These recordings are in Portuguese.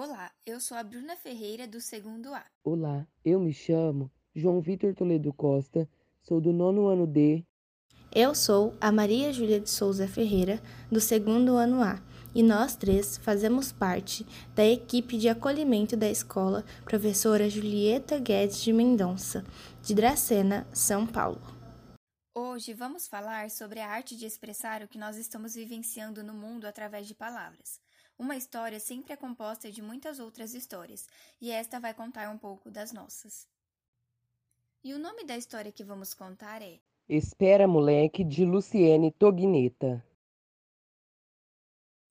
Olá, eu sou a Bruna Ferreira do segundo A. Olá, eu me chamo João Vitor Toledo Costa, sou do nono ano D. Eu sou a Maria Júlia de Souza Ferreira, do segundo ano A, e nós três fazemos parte da equipe de acolhimento da escola Professora Julieta Guedes de Mendonça, de Dracena, São Paulo. Hoje vamos falar sobre a arte de expressar o que nós estamos vivenciando no mundo através de palavras. Uma história sempre é composta de muitas outras histórias, e esta vai contar um pouco das nossas. E o nome da história que vamos contar é Espera Moleque, de Luciene Togneta.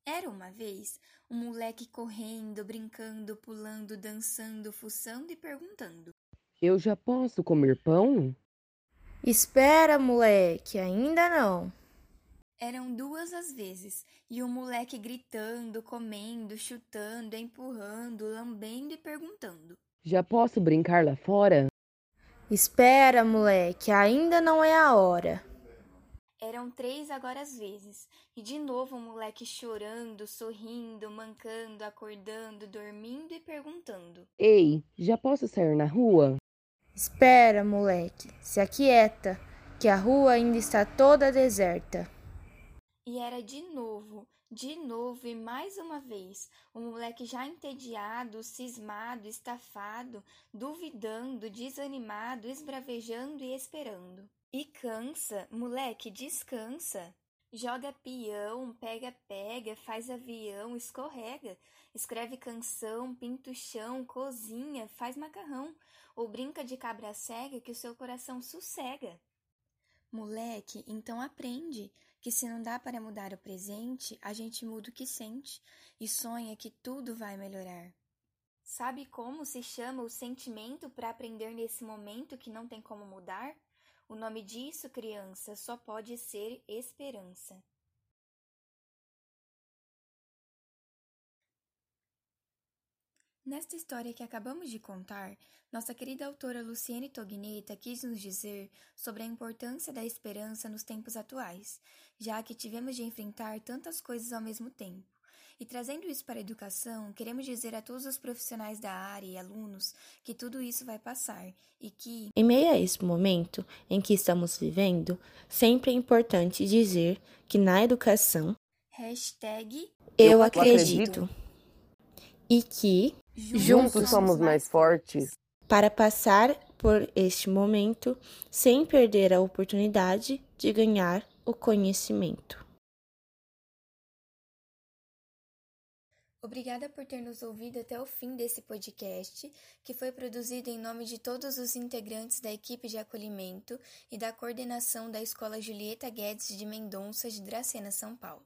Era uma vez um moleque correndo, brincando, pulando, dançando, fuçando e perguntando: Eu já posso comer pão? Espera, moleque, ainda não. Eram duas as vezes, e o moleque gritando, comendo, chutando, empurrando, lambendo e perguntando: Já posso brincar lá fora? Espera, moleque, ainda não é a hora. Eram três agora as vezes, e de novo o moleque chorando, sorrindo, mancando, acordando, dormindo e perguntando: Ei, já posso sair na rua? Espera, moleque, se aquieta, que a rua ainda está toda deserta. E era de novo, de novo e mais uma vez, o moleque já entediado, cismado, estafado, duvidando, desanimado, esbravejando e esperando. E cansa, moleque, descansa. Joga peão, pega, pega, faz avião, escorrega, escreve canção, pinta o chão, cozinha, faz macarrão, ou brinca de cabra cega que o seu coração sossega. Moleque, então aprende que se não dá para mudar o presente, a gente muda o que sente e sonha que tudo vai melhorar. Sabe como se chama o sentimento para aprender nesse momento que não tem como mudar? O nome disso, criança, só pode ser esperança. Nesta história que acabamos de contar, nossa querida autora Luciene Togneta quis nos dizer sobre a importância da esperança nos tempos atuais, já que tivemos de enfrentar tantas coisas ao mesmo tempo. E trazendo isso para a educação, queremos dizer a todos os profissionais da área e alunos que tudo isso vai passar e que, em meio a esse momento em que estamos vivendo, sempre é importante dizer que na educação, hashtag eu acredito, e que Juntos somos mais fortes. Para passar por este momento sem perder a oportunidade de ganhar o conhecimento. Obrigada por ter nos ouvido até o fim desse podcast, que foi produzido em nome de todos os integrantes da equipe de acolhimento e da coordenação da Escola Julieta Guedes de Mendonça de Dracena, São Paulo.